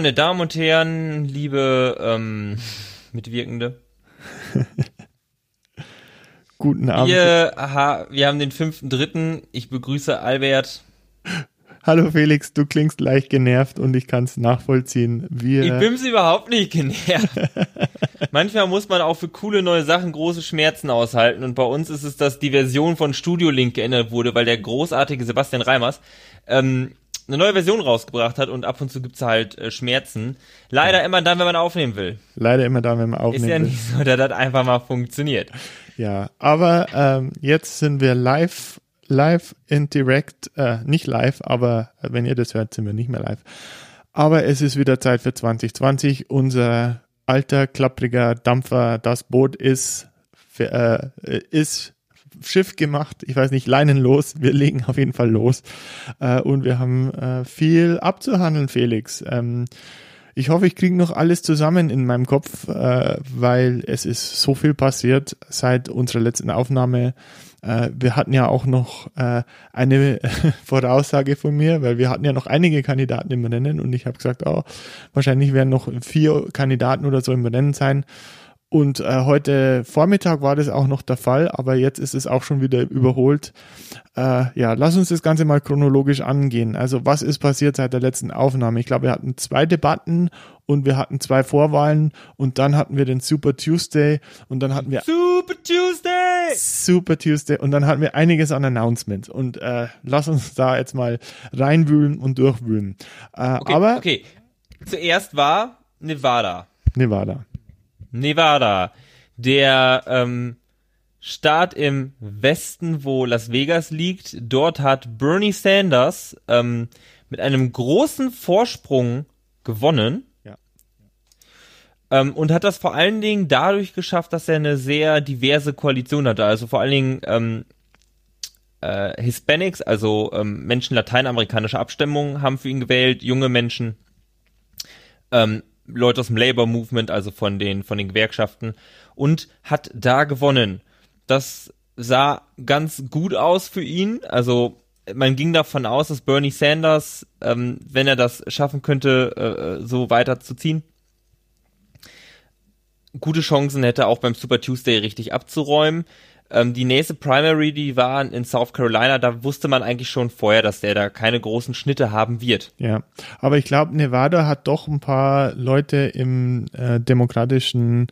meine Damen und Herren, liebe ähm, Mitwirkende. Guten Abend. Wir, aha, wir haben den fünften dritten. Ich begrüße Albert. Hallo Felix, du klingst leicht genervt und ich kann es nachvollziehen. Wir ich bin's überhaupt nicht genervt. Manchmal muss man auch für coole neue Sachen große Schmerzen aushalten und bei uns ist es, dass die Version von Studio Link geändert wurde, weil der großartige Sebastian Reimers ähm, eine neue Version rausgebracht hat und ab und zu gibt's halt äh, Schmerzen. Leider ja. immer dann, wenn man aufnehmen will. Leider immer dann, wenn man aufnehmen will. Ist ja nicht so, dass das einfach mal funktioniert. Ja, aber ähm, jetzt sind wir live, live in direct, äh, nicht live, aber wenn ihr das hört, sind wir nicht mehr live. Aber es ist wieder Zeit für 2020. Unser alter, klappriger Dampfer, das Boot ist, äh, ist Schiff gemacht. Ich weiß nicht, leinenlos. Wir legen auf jeden Fall los. Äh, und wir haben äh, viel abzuhandeln, Felix. Ähm, ich hoffe, ich kriege noch alles zusammen in meinem Kopf, äh, weil es ist so viel passiert seit unserer letzten Aufnahme. Äh, wir hatten ja auch noch äh, eine Voraussage von mir, weil wir hatten ja noch einige Kandidaten im Rennen und ich habe gesagt, oh, wahrscheinlich werden noch vier Kandidaten oder so im Rennen sein. Und äh, heute Vormittag war das auch noch der Fall, aber jetzt ist es auch schon wieder überholt. Äh, ja, lass uns das Ganze mal chronologisch angehen. Also was ist passiert seit der letzten Aufnahme? Ich glaube, wir hatten zwei Debatten und wir hatten zwei Vorwahlen und dann hatten wir den Super Tuesday und dann hatten wir Super Tuesday Super Tuesday und dann hatten wir einiges an Announcements und äh, lass uns da jetzt mal reinwühlen und durchwühlen. Äh, okay, aber okay, zuerst war Nevada. Nevada. Nevada. Der ähm, Staat im Westen, wo Las Vegas liegt, dort hat Bernie Sanders ähm, mit einem großen Vorsprung gewonnen. Ja. Ähm, und hat das vor allen Dingen dadurch geschafft, dass er eine sehr diverse Koalition hatte. Also vor allen Dingen ähm, äh, Hispanics, also ähm, Menschen lateinamerikanischer Abstammung, haben für ihn gewählt, junge Menschen. Ähm, Leute aus dem Labor Movement, also von den, von den Gewerkschaften, und hat da gewonnen. Das sah ganz gut aus für ihn. Also man ging davon aus, dass Bernie Sanders, ähm, wenn er das schaffen könnte, äh, so weiterzuziehen, gute Chancen hätte, auch beim Super Tuesday richtig abzuräumen. Ähm, die nächste Primary, die war in South Carolina, da wusste man eigentlich schon vorher, dass der da keine großen Schnitte haben wird. Ja, aber ich glaube, Nevada hat doch ein paar Leute im äh, demokratischen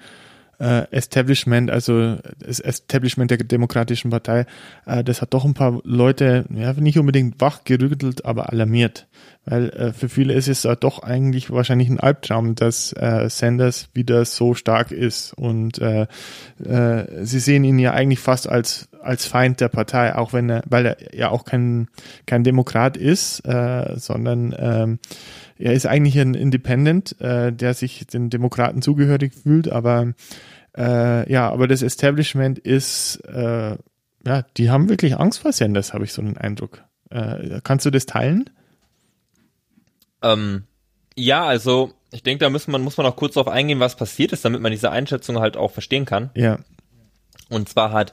äh, Establishment, also das Establishment der Demokratischen Partei, äh, das hat doch ein paar Leute, ja, nicht unbedingt wachgerüttelt, aber alarmiert. Weil äh, für viele ist es äh, doch eigentlich wahrscheinlich ein Albtraum, dass äh, Sanders wieder so stark ist. Und äh, äh, sie sehen ihn ja eigentlich fast als, als Feind der Partei, auch wenn er, weil er ja auch kein, kein Demokrat ist, äh, sondern ähm, er ist eigentlich ein Independent, äh, der sich den Demokraten zugehörig fühlt, aber äh, ja, aber das Establishment ist, äh, ja, die haben wirklich Angst vor Sanders, habe ich so den Eindruck. Äh, kannst du das teilen? Ähm, ja, also ich denke, da muss man, muss man auch kurz darauf eingehen, was passiert ist, damit man diese Einschätzung halt auch verstehen kann. Ja. Und zwar hat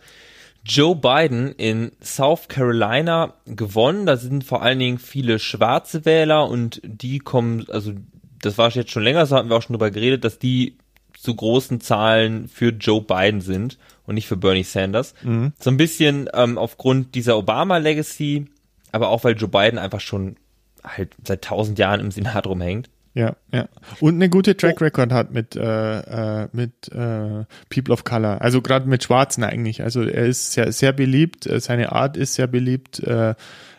Joe Biden in South Carolina gewonnen. Da sind vor allen Dingen viele schwarze Wähler und die kommen, also das war jetzt schon länger, so hatten wir auch schon drüber geredet, dass die zu großen Zahlen für Joe Biden sind und nicht für Bernie Sanders. Mhm. So ein bisschen ähm, aufgrund dieser Obama-Legacy, aber auch weil Joe Biden einfach schon halt seit tausend Jahren im Senat rumhängt. Ja, ja. Und eine gute Track Record hat mit, äh, äh, mit äh, People of Color. Also gerade mit Schwarzen eigentlich. Also er ist sehr, sehr beliebt, äh, seine Art ist sehr beliebt. Äh,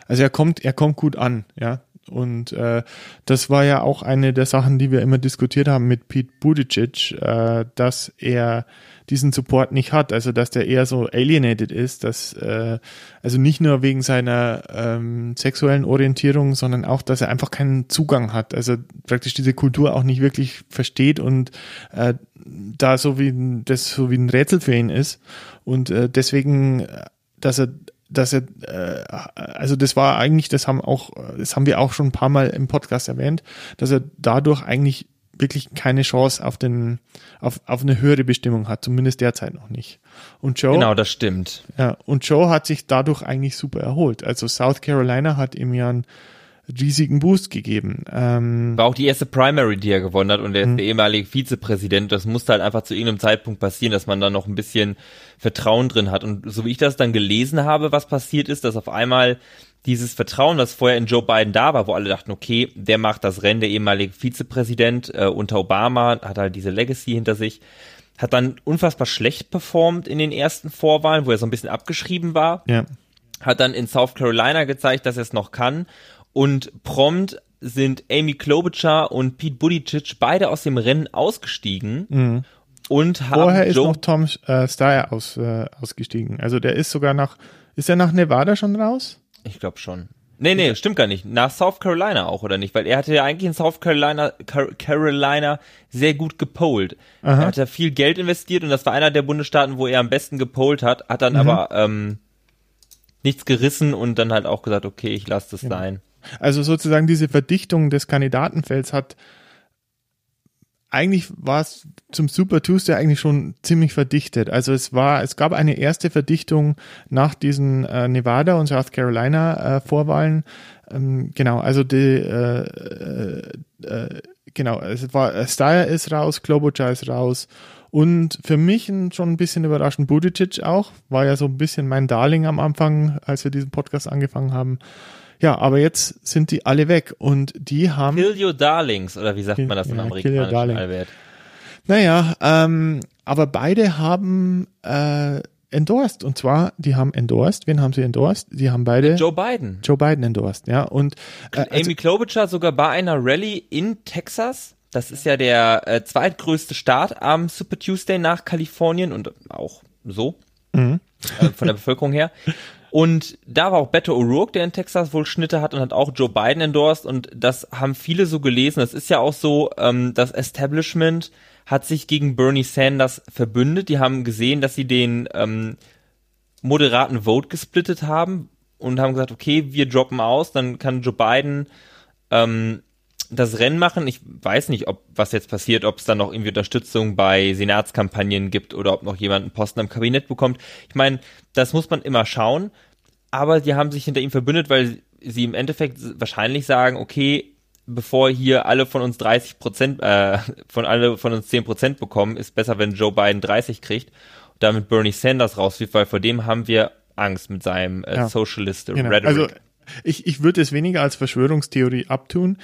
also er kommt, er kommt gut an, ja. Und äh, das war ja auch eine der Sachen, die wir immer diskutiert haben mit Pete Buttigieg, äh, dass er diesen Support nicht hat, also dass der eher so alienated ist, dass äh, also nicht nur wegen seiner ähm, sexuellen Orientierung, sondern auch, dass er einfach keinen Zugang hat, also praktisch diese Kultur auch nicht wirklich versteht und äh, da so wie das so wie ein Rätsel für ihn ist. Und äh, deswegen, dass er dass er, äh, also das war eigentlich, das haben auch, das haben wir auch schon ein paar Mal im Podcast erwähnt, dass er dadurch eigentlich wirklich keine Chance auf den, auf, auf eine höhere Bestimmung hat, zumindest derzeit noch nicht. Und Joe. Genau, das stimmt. Ja, und Joe hat sich dadurch eigentlich super erholt. Also South Carolina hat ihm ja ein riesigen Boost gegeben. Ähm, War auch die erste Primary, die er gewonnen hat und er ist Mhm. der ehemalige Vizepräsident. Das musste halt einfach zu irgendeinem Zeitpunkt passieren, dass man da noch ein bisschen Vertrauen drin hat. Und so wie ich das dann gelesen habe, was passiert ist, dass auf einmal dieses Vertrauen, das vorher in Joe Biden da war, wo alle dachten, okay, der macht das Rennen, der ehemalige Vizepräsident äh, unter Obama, hat halt diese Legacy hinter sich, hat dann unfassbar schlecht performt in den ersten Vorwahlen, wo er so ein bisschen abgeschrieben war ja. hat dann in South Carolina gezeigt, dass er es noch kann. Und prompt sind Amy Klobuchar und Pete Buttigieg beide aus dem Rennen ausgestiegen und haben Vorher ist Joe noch Tom äh, Steyer aus, äh, ausgestiegen. Also der ist sogar nach, ist er nach Nevada schon raus? ich glaube schon. Nee, nee, stimmt gar nicht. Nach South Carolina auch, oder nicht? Weil er hatte ja eigentlich in South Carolina, Car Carolina sehr gut gepolt. Er hat ja viel Geld investiert und das war einer der Bundesstaaten, wo er am besten gepolt hat, hat dann Mhm. aber ähm, nichts gerissen und dann halt auch gesagt, okay, ich lasse das sein. Also sozusagen diese Verdichtung des Kandidatenfelds hat eigentlich war es zum Super Tuesday eigentlich schon ziemlich verdichtet. Also es war, es gab eine erste Verdichtung nach diesen äh, Nevada und South Carolina äh, Vorwahlen. Ähm, genau, also die äh, äh, äh, genau, es war äh, Steyer ist raus, Klobuchar ist raus und für mich schon ein bisschen überraschend Buttigieg auch, war ja so ein bisschen mein Darling am Anfang, als wir diesen Podcast angefangen haben. Ja, aber jetzt sind die alle weg und die haben Kill your darlings, oder wie sagt man das im Ja, kill your amerikanischen. Allwert? Naja, ähm, aber beide haben äh, endorsed. Und zwar, die haben endorsed. Wen haben sie endorsed? Die haben beide Joe, Joe Biden. Biden endorsed, ja. Und äh, also, Amy Klobuchar sogar bei einer Rallye in Texas. Das ist ja der äh, zweitgrößte Staat am Super Tuesday nach Kalifornien und auch so Mhm. äh, von der Bevölkerung her. Und da war auch Beto O'Rourke, der in Texas wohl Schnitte hat und hat auch Joe Biden endorsed und das haben viele so gelesen. Das ist ja auch so, ähm, das Establishment hat sich gegen Bernie Sanders verbündet. Die haben gesehen, dass sie den ähm, moderaten Vote gesplittet haben und haben gesagt, okay, wir droppen aus, dann kann Joe Biden ähm, das Rennen machen. Ich weiß nicht, ob was jetzt passiert, ob es dann noch irgendwie Unterstützung bei Senatskampagnen gibt oder ob noch jemand einen Posten am Kabinett bekommt. Ich meine, das muss man immer schauen. Aber die haben sich hinter ihm verbündet, weil sie im Endeffekt wahrscheinlich sagen, okay, bevor hier alle von uns 30 Prozent, äh, von alle von uns 10 Prozent bekommen, ist besser, wenn Joe Biden 30 kriegt und damit Bernie Sanders rauswirft, weil vor dem haben wir Angst mit seinem äh, Ja. Socialist genau. Rhetoric. also ich, ich würde es weniger als Verschwörungstheorie abtun.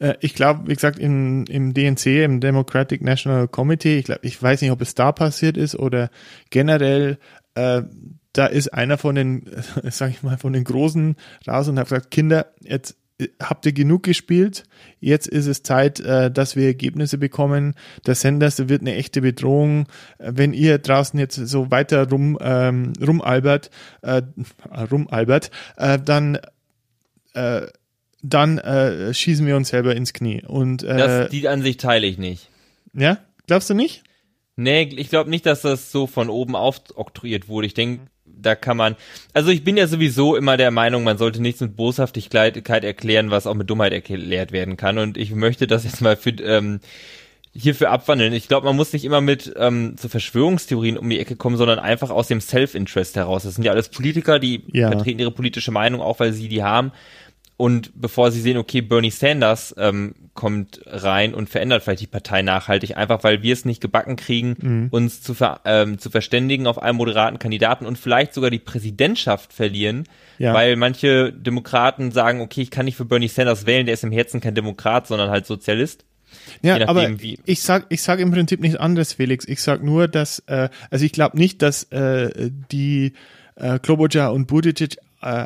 Äh, ich glaube, wie gesagt, im, im DNC, im Democratic National Committee, ich glaube, ich weiß nicht, ob es da passiert ist oder generell, äh, da ist einer von den, sag ich mal, von den Großen raus und hat gesagt, Kinder, jetzt äh, habt ihr genug gespielt, jetzt ist es Zeit, äh, dass wir Ergebnisse bekommen. Der Sanders wird eine echte Bedrohung. Äh, Wenn ihr draußen jetzt so weiter rum ähm, rumalbert, äh, rumalbert, äh, dann äh, dann äh, schießen wir uns selber ins Knie. Und äh, das, die Ansicht teile ich nicht. ja, glaubst du nicht? Nee, ich glaube nicht, dass das so von oben aufoktroyiert wurde. Ich denke, da kann man, also ich bin ja sowieso immer der Meinung, man sollte nichts mit Boshaftigkeit erklären, was auch mit Dummheit erklärt werden kann. Und ich möchte das jetzt mal für, ähm, hierfür abwandeln. Ich glaube, man muss nicht immer mit ähm, so Verschwörungstheorien um die Ecke kommen, sondern einfach aus dem Self-Interest heraus. Das sind ja alles Politiker, die Ja. vertreten ihre politische Meinung, auch weil sie die haben. Und bevor sie sehen, okay, Bernie Sanders ähm, kommt rein und verändert vielleicht die Partei nachhaltig, einfach weil wir es nicht gebacken kriegen, Mhm. uns zu, ver ähm, zu verständigen auf einen moderaten Kandidaten und vielleicht sogar die Präsidentschaft verlieren, Ja. weil manche Demokraten sagen, okay, ich kann nicht für Bernie Sanders wählen, der ist im Herzen kein Demokrat, sondern halt Sozialist. Ja, nachdem, aber ich sag, ich sag im Prinzip nichts anderes, Felix. Ich sag nur, dass, äh, also ich glaube nicht, dass äh, die äh, Klobuchar und Buttigieg äh,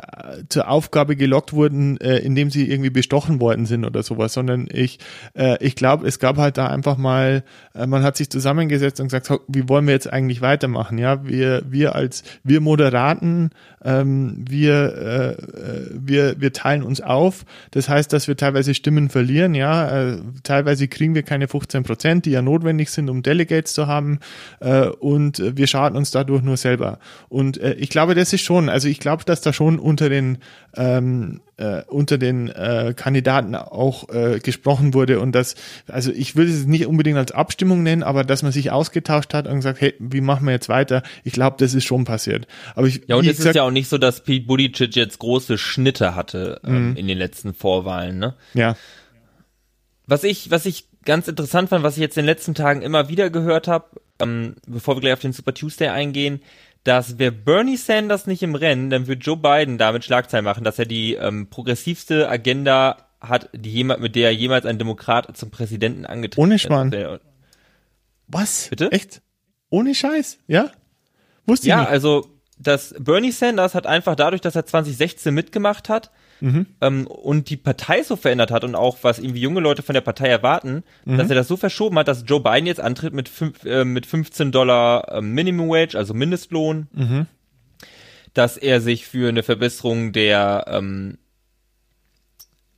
zur Aufgabe gelockt wurden, äh, indem sie irgendwie bestochen worden sind oder sowas, sondern ich, äh, ich glaube, es gab halt da einfach mal, äh, man hat sich zusammengesetzt und gesagt, wie wollen wir jetzt eigentlich weitermachen? Ja, wir, wir als, wir Moderaten, ähm, wir, äh, äh, wir, wir teilen uns auf. Das heißt, dass wir teilweise Stimmen verlieren, ja, äh, teilweise kriegen wir keine 15 Prozent, die ja notwendig sind, um Delegates zu haben, äh, und wir schaden uns dadurch nur selber. Und äh, ich glaube, das ist schon, also ich glaube, dass da schon schon unter den ähm, äh, unter den äh, Kandidaten auch äh, gesprochen wurde und das, also ich würde es nicht unbedingt als Abstimmung nennen, aber dass man sich ausgetauscht hat und gesagt, hey, wie machen wir jetzt weiter? Ich glaube, das ist schon passiert. Aber ich, ja, und es ist ja auch nicht so, dass Pete Buttigieg jetzt große Schnitte hatte ähm, mhm. in den letzten Vorwahlen, ne? Ja. Was ich, was ich ganz interessant fand, was ich jetzt in den letzten Tagen immer wieder gehört habe, ähm, bevor wir gleich auf den Super Tuesday eingehen, dass wäre Bernie Sanders nicht im Rennen, dann wird Joe Biden damit Schlagzeilen machen, dass er die ähm, progressivste Agenda hat, die jemand, mit der jemals ein Demokrat zum Präsidenten angetreten Ohne Schmarrn. Was? Bitte? Echt? Ohne Scheiß? Ja? Wusste ich ja, nicht. Ja, also, dass Bernie Sanders hat einfach dadurch, dass er 2016 mitgemacht hat, mhm. ähm, und die Partei so verändert hat und auch was irgendwie junge Leute von der Partei erwarten, mhm. dass er das so verschoben hat, dass Joe Biden jetzt antritt mit, fünf, äh, mit 15 Dollar äh, Minimum Wage, also Mindestlohn, mhm. dass er sich für eine Verbesserung der ähm,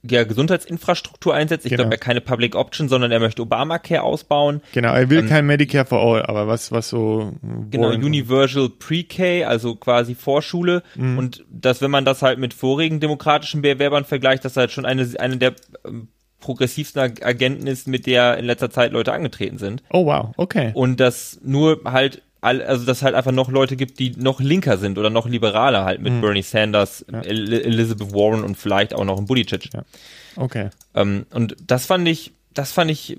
ja, Gesundheitsinfrastruktur einsetzt. Ich genau. glaube, er keine Public Option, sondern er möchte Obamacare ausbauen. Genau, er will ähm, kein Medicare for All, aber was, was so. Genau, Universal Pre-K, also quasi Vorschule. Mhm. Und dass, wenn man das halt mit vorigen demokratischen Bewerbern vergleicht, dass halt schon eine, eine der ähm, progressivsten Agenten ist, mit der in letzter Zeit Leute angetreten sind. Oh wow, okay. Und das nur halt also dass halt einfach noch Leute gibt, die noch linker sind oder noch liberaler halt mit mhm. Bernie Sanders, ja. Elizabeth Warren und vielleicht auch noch ein Buttigieg. Ja. Okay. Ähm, und das fand ich, das fand ich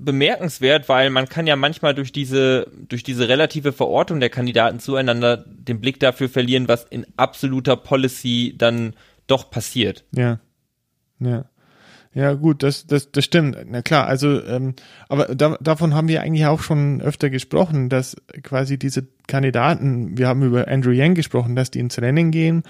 bemerkenswert, weil man kann ja manchmal durch diese, durch diese relative Verortung der Kandidaten zueinander den Blick dafür verlieren, was in absoluter Policy dann doch passiert. Ja. Ja. Ja, gut, das, das, das stimmt. Na klar, also, ähm, aber da, davon haben wir eigentlich auch schon öfter gesprochen, dass quasi diese Kandidaten, wir haben über Andrew Yang gesprochen, dass die ins Rennen gehen,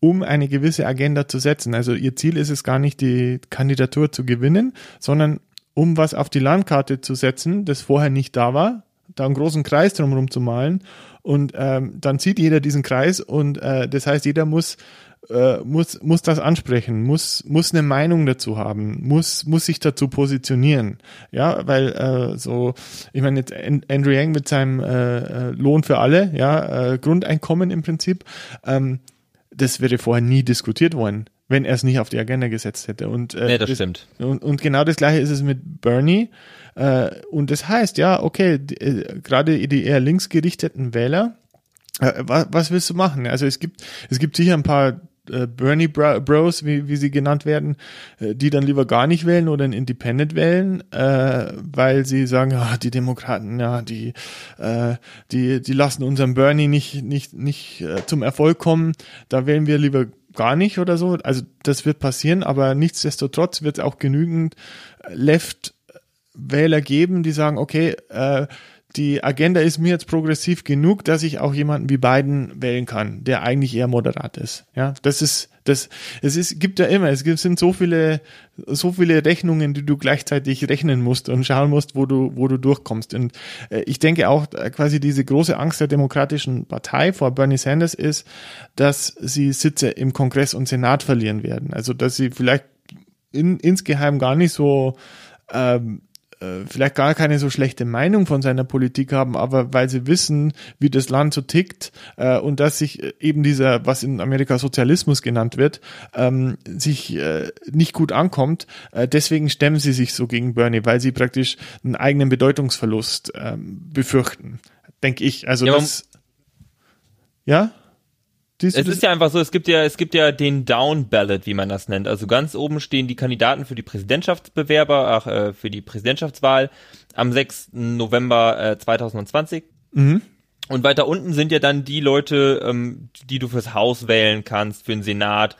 um eine gewisse Agenda zu setzen. Also ihr Ziel ist es gar nicht, die Kandidatur zu gewinnen, sondern um was auf die Landkarte zu setzen, das vorher nicht da war, da einen großen Kreis drumherum zu malen und ähm, dann sieht jeder diesen Kreis und äh, das heißt, jeder muss äh, muss, muss das ansprechen, muss, muss eine Meinung dazu haben, muss, muss sich dazu positionieren. Ja, weil äh, so, ich meine, jetzt Andrew Yang mit seinem äh, äh, Lohn für alle, ja, äh, Grundeinkommen im Prinzip, ähm, das wäre vorher nie diskutiert worden wenn er es nicht auf die Agenda gesetzt hätte. Und, äh, ja, das, das stimmt. Und, und, genau das gleiche ist es mit Bernie. Äh, und das heißt, ja, okay, äh, gerade die eher linksgerichteten Wähler, äh, was, was willst du machen? Also es gibt, es gibt sicher ein paar äh, Bernie Bros, wie, wie sie genannt werden, äh, die dann lieber gar nicht wählen oder ein Independent wählen, äh, weil sie sagen, ja, die Demokraten, ja, die, äh, die, die lassen unseren Bernie nicht, nicht, nicht äh, zum Erfolg kommen, da wählen wir lieber gar nicht oder so. Also das wird passieren, aber nichtsdestotrotz wird es auch genügend Left-Wähler geben, die sagen, okay, äh, die Agenda ist mir jetzt progressiv genug, dass ich auch jemanden wie Biden wählen kann, der eigentlich eher moderat ist. Ja, das ist, das, es ist, gibt ja immer, es gibt, sind so viele, so viele Rechnungen, die du gleichzeitig rechnen musst und schauen musst, wo du, wo du durchkommst. Und äh, ich denke auch, äh, quasi diese große Angst der Demokratischen Partei vor Bernie Sanders ist, dass sie Sitze im Kongress und Senat verlieren werden. Also, dass sie vielleicht in, insgeheim gar nicht so, ähm, äh, vielleicht gar keine so schlechte Meinung von seiner Politik haben, aber weil sie wissen, wie das Land so tickt äh, und dass sich äh, eben dieser, was in Amerika Sozialismus genannt wird, ähm, sich äh, nicht gut ankommt. Äh, deswegen stemmen sie sich so gegen Bernie, weil sie praktisch einen eigenen Bedeutungsverlust ähm, befürchten, denke ich. Also ja, das, ja. Siehst es ist ja einfach so, es gibt ja, es gibt ja den Down Ballot, wie man das nennt. Also ganz oben stehen die Kandidaten für die Präsidentschaftsbewerber, ach, äh, für die Präsidentschaftswahl am 6. November äh, 2020. Mhm. Und weiter unten sind ja dann die Leute, ähm, die du fürs Haus wählen kannst, für den Senat,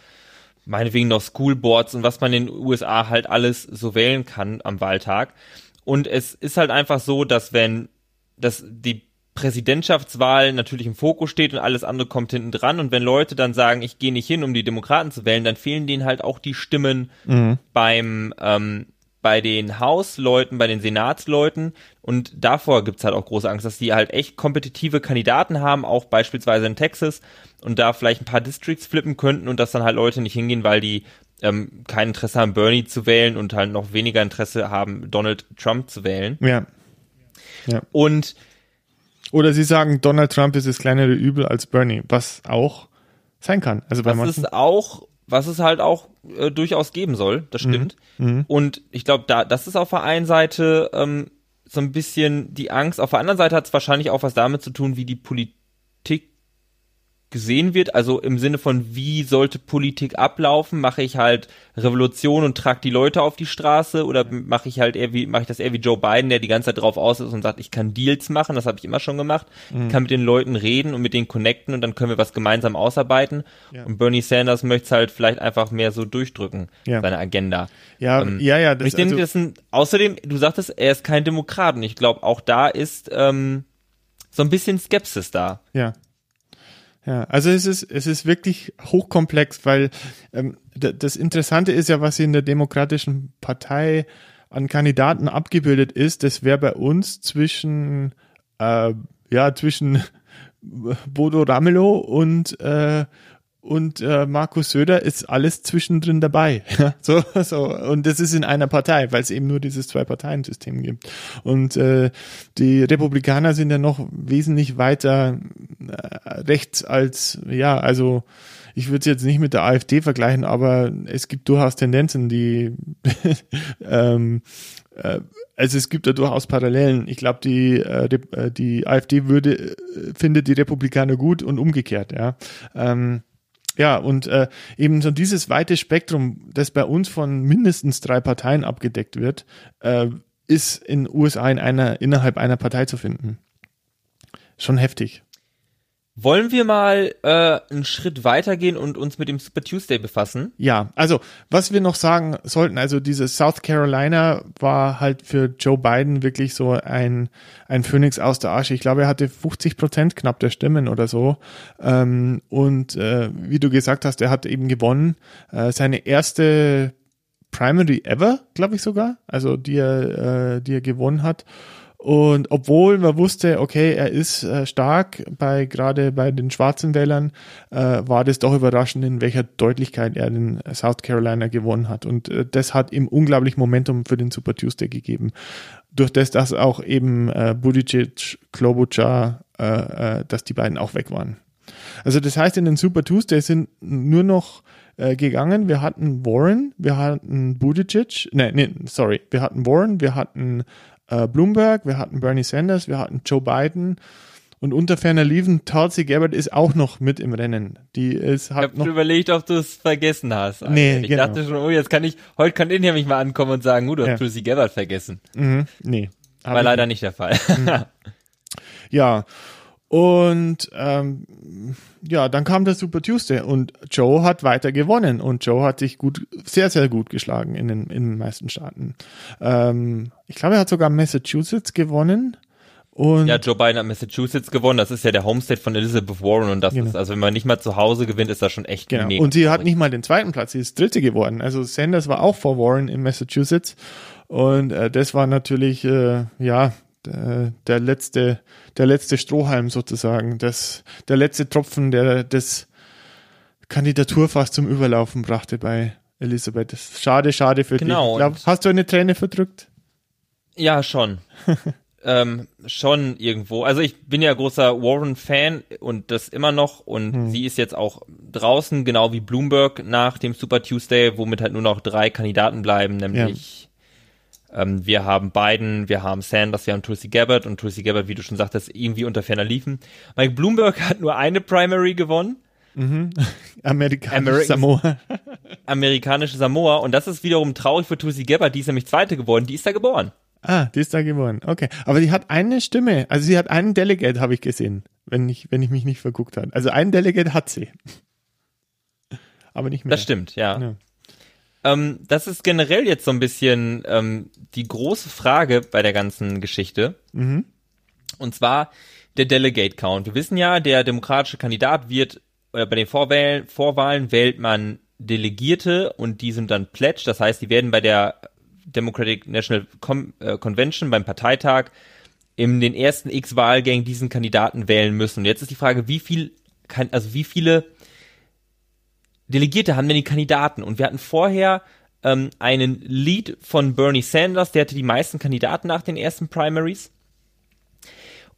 meinetwegen noch Schoolboards und was man in den USA halt alles so wählen kann am Wahltag. Und es ist halt einfach so, dass wenn, dass die Präsidentschaftswahl natürlich im Fokus steht und alles andere kommt hinten dran. Und wenn Leute dann sagen, ich gehe nicht hin, um die Demokraten zu wählen, dann fehlen denen halt auch die Stimmen mhm. beim ähm, bei den Hausleuten, bei den Senatsleuten. Und davor gibt's halt auch große Angst, dass die halt echt kompetitive Kandidaten haben, auch beispielsweise in Texas, und da vielleicht ein paar Districts flippen könnten und dass dann halt Leute nicht hingehen, weil die ähm, kein Interesse haben, Bernie zu wählen und halt noch weniger Interesse haben, Donald Trump zu wählen. Ja. ja. Und oder sie sagen, Donald Trump ist das kleinere Übel als Bernie, was auch sein kann. Also bei was es auch, was es halt auch äh, durchaus geben soll, das stimmt. Mhm. Und ich glaube, da, das ist auf der einen Seite ähm, so ein bisschen die Angst. Auf der anderen Seite hat es wahrscheinlich auch was damit zu tun, wie die Politik gesehen wird, also im Sinne von, wie sollte Politik ablaufen? Mache ich halt Revolution und trage die Leute auf die Straße oder mache ich halt eher wie, mache ich das eher wie Joe Biden, der die ganze Zeit drauf aus ist und sagt, ich kann Deals machen, das habe ich immer schon gemacht, Mhm. kann mit den Leuten reden und mit denen connecten und dann können wir was gemeinsam ausarbeiten. Ja. Und Bernie Sanders möchte es halt vielleicht einfach mehr so durchdrücken, Ja. seine Agenda. ja, ähm, ja, ja, das, ich denke, also, das sind, außerdem, du sagtest, er ist kein Demokrat und ich glaube, auch da ist ähm, so ein bisschen Skepsis da. Ja. Ja, also es ist, es ist wirklich hochkomplex, weil ähm, das Interessante ist ja, was in der Demokratischen Partei an Kandidaten abgebildet ist, das wäre bei uns zwischen, äh, ja, zwischen Bodo Ramelow und, äh, und äh, Markus Söder ist alles zwischendrin dabei. So, so. Und das ist in einer Partei, weil es eben nur dieses Zwei-Parteien-System gibt. Und äh, die Republikaner sind ja noch wesentlich weiter äh, rechts als, ja, also ich würde es jetzt nicht mit der AfD vergleichen, aber es gibt durchaus Tendenzen, die ähm, äh, also es gibt da durchaus Parallelen. Ich glaube, die, äh, äh, die AfD würde, äh, findet die Republikaner gut und umgekehrt, ja. Ähm, ja, und äh, eben so dieses weite Spektrum, das bei uns von mindestens drei Parteien abgedeckt wird, äh, ist in USA in einer, innerhalb einer Partei zu finden. Schon heftig. Wollen wir mal äh, einen Schritt weitergehen und uns mit dem Super Tuesday befassen? Ja, also was wir noch sagen sollten, also dieses South Carolina war halt für Joe Biden wirklich so ein, ein Phönix aus der Asche. Ich glaube, er hatte 50 Prozent knapp der Stimmen oder so. Ähm, und äh, wie du gesagt hast, er hat eben gewonnen. Äh, seine erste Primary ever, glaube ich sogar, also die er, äh, die er gewonnen hat. Und obwohl man wusste, okay, er ist äh, stark, bei gerade bei den schwarzen Wählern, äh, war das doch überraschend, in welcher Deutlichkeit er den South Carolina gewonnen hat. Und äh, das hat ihm unglaublich Momentum für den Super Tuesday gegeben. Durch das, dass auch eben äh, Buttigieg, Klobuchar, äh, äh, dass die beiden auch weg waren. Also das heißt, in den Super Tuesday sind nur noch äh, gegangen. Wir hatten Warren, wir hatten Buttigieg, nee, nee, sorry, wir hatten Warren, wir hatten äh, Bloomberg, wir hatten Bernie Sanders, wir hatten Joe Biden und unter ferner liefen Tulsi Gabbard ist auch noch mit im Rennen. Die ist Ich hat habe noch überlegt, ob du es vergessen hast. Alter. Nee, ich genau. dachte schon, oh, jetzt kann ich, heute kann ich nämlich mal ankommen und sagen, gut, du Ja. hast Tulsi Gabbard vergessen. mhm, nee. Hab War ich leider nicht der Fall. Ja. Und ähm, ja, dann kam der Super Tuesday und Joe hat weiter gewonnen und Joe hat sich gut, sehr, sehr gut geschlagen in den, in den meisten Staaten. Ähm, ich glaube, er hat sogar Massachusetts gewonnen. Und ja, Joe Biden hat Massachusetts gewonnen. Das ist ja der Homestate von Elizabeth Warren und das Genau. ist, also wenn man nicht mal zu Hause gewinnt, ist das schon echt Genau. mega Und sie hat nicht mal den zweiten Platz, sie ist dritte geworden. Also Sanders war auch vor Warren in Massachusetts. Und äh, das war natürlich, äh, ja, der, der letzte, der letzte Strohhalm sozusagen. Das, der letzte Tropfen, der das Kandidaturfass zum Überlaufen brachte bei Elisabeth. Schade, schade für Genau, dich. Ich glaub, hast du eine Träne verdrückt? Ja, schon. ähm, schon irgendwo. Also ich bin ja großer Warren-Fan und das immer noch und Hm. sie ist jetzt auch draußen, genau wie Bloomberg nach dem Super Tuesday, womit halt nur noch drei Kandidaten bleiben, nämlich ähm, wir haben Biden, wir haben Sanders, wir haben Tulsi Gabbard und Tulsi Gabbard, wie du schon sagtest, irgendwie unter ferner liefen. Mike Bloomberg hat nur eine Primary gewonnen, Amerikanisch American- Samoa. amerikanische Samoa und das ist wiederum traurig für Tulsi Gabbard, die ist nämlich zweite geworden, die ist da geboren. Ah, die ist da geworden. Okay. Aber die hat eine Stimme. Also sie hat einen Delegate, habe ich gesehen, wenn ich, wenn ich mich nicht verguckt habe. Also einen Delegate hat sie. Aber nicht mehr. Das stimmt, ja. Ja. Ähm, das ist generell jetzt so ein bisschen ähm, die große Frage bei der ganzen Geschichte. Mhm. Und zwar der Delegate Count. Wir wissen ja, der demokratische Kandidat wird, oder bei den Vorwahlen, Vorwahlen wählt man Delegierte und die sind dann pledged. Das heißt, die werden bei der Democratic National Con äh, Convention, beim Parteitag, in den ersten x Wahlgängen diesen Kandidaten wählen müssen. Und jetzt ist die Frage, wie viel kann, also wie viele Delegierte haben denn die Kandidaten? Und wir hatten vorher ähm, einen Lead von Bernie Sanders, der hatte die meisten Kandidaten nach den ersten Primaries.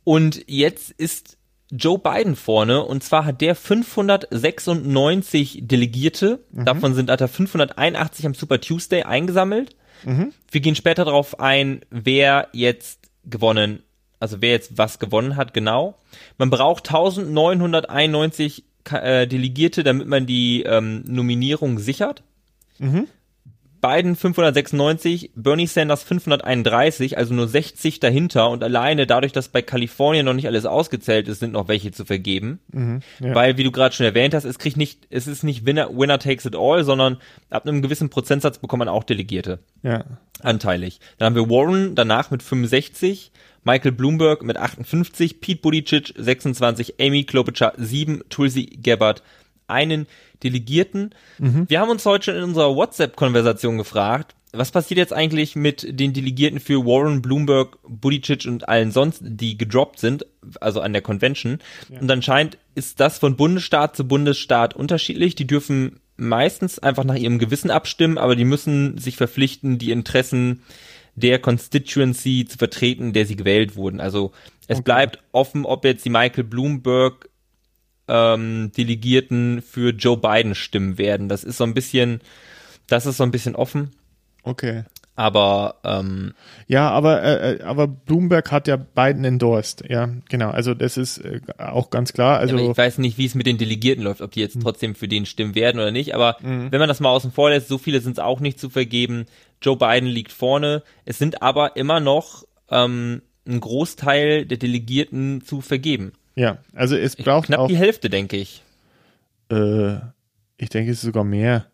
Und jetzt ist Joe Biden vorne und zwar hat der 596 Delegierte, mhm. davon sind hat er 581 am Super Tuesday eingesammelt. Mhm. Wir gehen später darauf ein, wer jetzt gewonnen, also wer jetzt was gewonnen hat, genau. Man braucht 1991 äh, Delegierte, damit man die ähm, Nominierung sichert. Mhm. Biden 596, Bernie Sanders 531, also nur 60 dahinter und alleine dadurch, dass bei Kalifornien noch nicht alles ausgezählt ist, sind noch welche zu vergeben. Mhm, ja. Weil, wie du gerade schon erwähnt hast, es kriegt nicht, es ist nicht Winner, Winner takes it all, sondern ab einem gewissen Prozentsatz bekommt man auch Delegierte. Ja. Anteilig. Dann haben wir Warren danach mit 65, Michael Bloomberg mit 58, Pete Buttigieg 26, Amy Klobuchar 7, Tulsi Gabbard einen Delegierten. Mhm. Wir haben uns heute schon in unserer WhatsApp-Konversation gefragt, was passiert jetzt eigentlich mit den Delegierten für Warren, Bloomberg, Buttigieg und allen sonst, die gedroppt sind, also an der Convention? Ja. Und anscheinend ist das von Bundesstaat zu Bundesstaat unterschiedlich. Die dürfen meistens einfach nach ihrem Gewissen abstimmen, aber die müssen sich verpflichten, die Interessen der Constituency zu vertreten, der sie gewählt wurden. Also es okay. bleibt offen, ob jetzt die Michael Bloomberg ähm, Delegierten für Joe Biden stimmen werden. Das ist so ein bisschen, das ist so ein bisschen offen. Okay. Aber ähm, ja, aber äh, äh, aber Bloomberg hat ja Biden endorsed, ja, genau. Also das ist äh, auch ganz klar. Also ja, ich weiß nicht, wie es mit den Delegierten läuft, ob die jetzt hm. trotzdem für den stimmen werden oder nicht. Aber mhm. wenn man das mal außen vor lässt, so viele sind es auch nicht zu vergeben. Joe Biden liegt vorne. Es sind aber immer noch ähm, ein Großteil der Delegierten zu vergeben. Ja, also es braucht knapp auch, die Hälfte, denke ich. Äh, ich denke, es ist sogar mehr.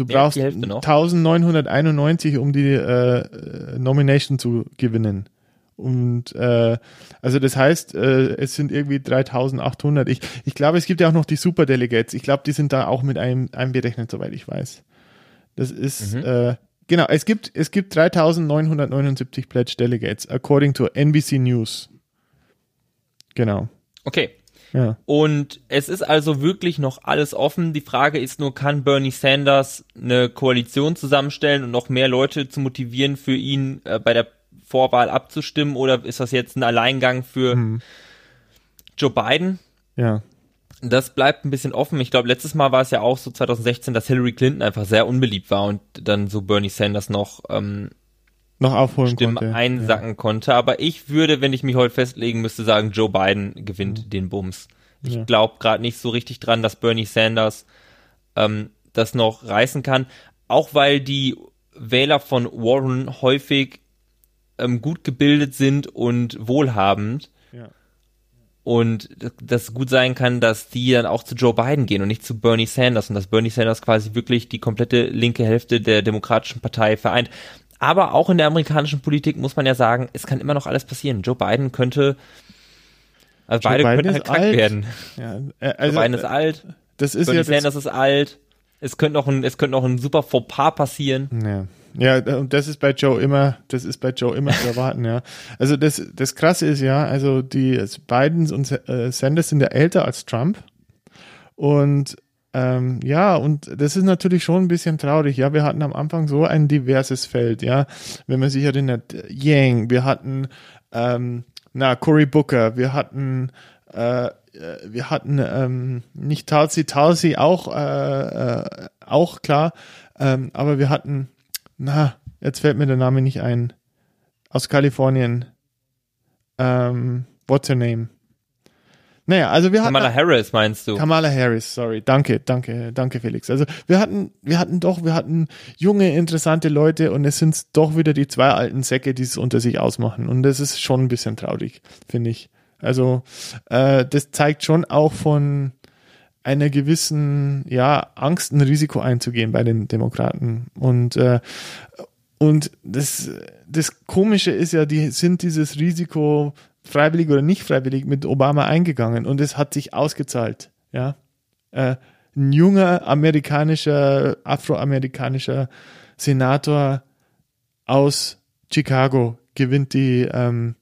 Du brauchst 1991, um die äh, Nomination zu gewinnen. Und äh, also das heißt, äh, es sind irgendwie 3800. Ich, ich glaube, es gibt ja auch noch die Superdelegates. Ich glaube, die sind da auch mit einem einberechnet, soweit ich weiß. Das ist mhm. äh, genau. Es gibt es gibt 3979 Pledge Delegates according to NBC News. Genau. Okay. Ja. Und es ist also wirklich noch alles offen. Die Frage ist nur, kann Bernie Sanders eine Koalition zusammenstellen und noch mehr Leute zu motivieren, für ihn äh, bei der Vorwahl abzustimmen oder ist das jetzt ein Alleingang für hm. Joe Biden? Ja. Das bleibt ein bisschen offen. Ich glaube, letztes Mal war es ja auch so 2016, dass Hillary Clinton einfach sehr unbeliebt war und dann so Bernie Sanders noch ähm, noch aufholen Stimmen konnte. einsacken ja. konnte. Aber ich würde, wenn ich mich heute festlegen müsste, sagen, Joe Biden gewinnt mhm. den Bums. Ich ja. glaube gerade nicht so richtig dran, dass Bernie Sanders ähm, das noch reißen kann. Auch weil die Wähler von Warren häufig ähm, gut gebildet sind und wohlhabend. Ja. Und das gut sein kann, dass die dann auch zu Joe Biden gehen und nicht zu Bernie Sanders und dass Bernie Sanders quasi wirklich die komplette linke Hälfte der Demokratischen Partei vereint. Aber auch in der amerikanischen Politik muss man ja sagen, es kann immer noch alles passieren. Joe Biden könnte, also Joe beide Biden könnten halt krank alt. werden. Ja, äh, also, Joe Biden ist äh, alt. Das ist Bernie ja Sanders ist alt. Es könnte noch ein, es könnte noch ein super Fauxpas passieren. Ja. Ja, und das ist bei Joe immer, das ist bei Joe immer zu erwarten, ja. Also das, das krasse ist ja, also die Bidens und äh, Sanders sind ja älter als Trump. Und ähm, ja, und das ist natürlich schon ein bisschen traurig. Ja, wir hatten am Anfang so ein diverses Feld. Ja, wenn man sich erinnert, Yang, wir hatten, ähm, na, Cory Booker, wir hatten, äh, wir hatten ähm, nicht Talsi, Talsi auch, äh, äh, auch klar, ähm, aber wir hatten, na, jetzt fällt mir der Name nicht ein, aus Kalifornien. Ähm, what's her name? Naja, also wir hatten. Kamala Harris meinst du? Kamala Harris, sorry. Danke, danke, danke, Felix. Also wir hatten, wir hatten doch, wir hatten junge, interessante Leute und es sind doch wieder die zwei alten Säcke, die es unter sich ausmachen. Und das ist schon ein bisschen traurig, finde ich. Also äh, das zeigt schon auch von einer gewissen ja Angst, ein Risiko einzugehen bei den Demokraten. Und äh, und das, das Komische ist ja, die sind dieses Risiko freiwillig oder nicht freiwillig mit Obama eingegangen und es hat sich ausgezahlt. Ja, äh, ein junger amerikanischer, afroamerikanischer Senator aus Chicago gewinnt die ähm,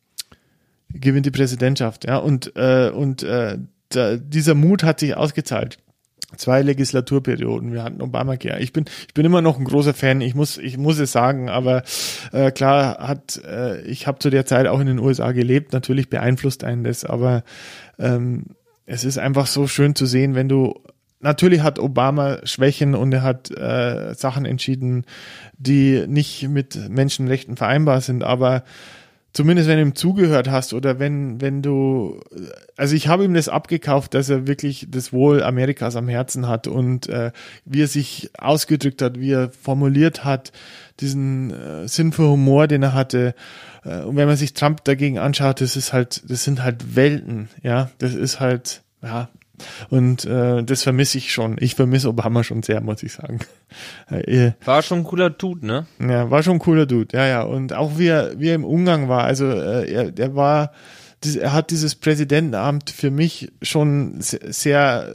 gewinnt die Präsidentschaft. Ja, und äh, und äh, da, dieser Mut hat sich ausgezahlt. Zwei Legislaturperioden. Wir hatten Obamacare. Ich bin, ich bin immer noch ein großer Fan. Ich muss, ich muss es sagen. Aber äh, klar hat, äh, ich habe zu der Zeit auch in den USA gelebt. Natürlich beeinflusst einen das. Aber ähm, es ist einfach so schön zu sehen, wenn du Natürlich hat Obama Schwächen und er hat äh, Sachen entschieden, die nicht mit Menschenrechten vereinbar sind, aber zumindest wenn du ihm zugehört hast oder wenn, wenn du, also ich habe ihm das abgekauft, dass er wirklich das Wohl Amerikas am Herzen hat und äh, wie er sich ausgedrückt hat, wie er formuliert hat, diesen äh, Sinn für Humor, den er hatte. Äh, und wenn man sich Trump dagegen anschaut, das ist halt, das sind halt Welten, ja, das ist halt, ja, und äh, das vermisse ich schon. Ich vermisse Obama schon sehr, muss ich sagen. Äh, war schon ein cooler Dude, ne? Ja, war schon ein cooler Dude, ja, ja. Und auch wie er, wie er im Umgang war. Also äh, er, er war, er hat dieses Präsidentenamt für mich schon sehr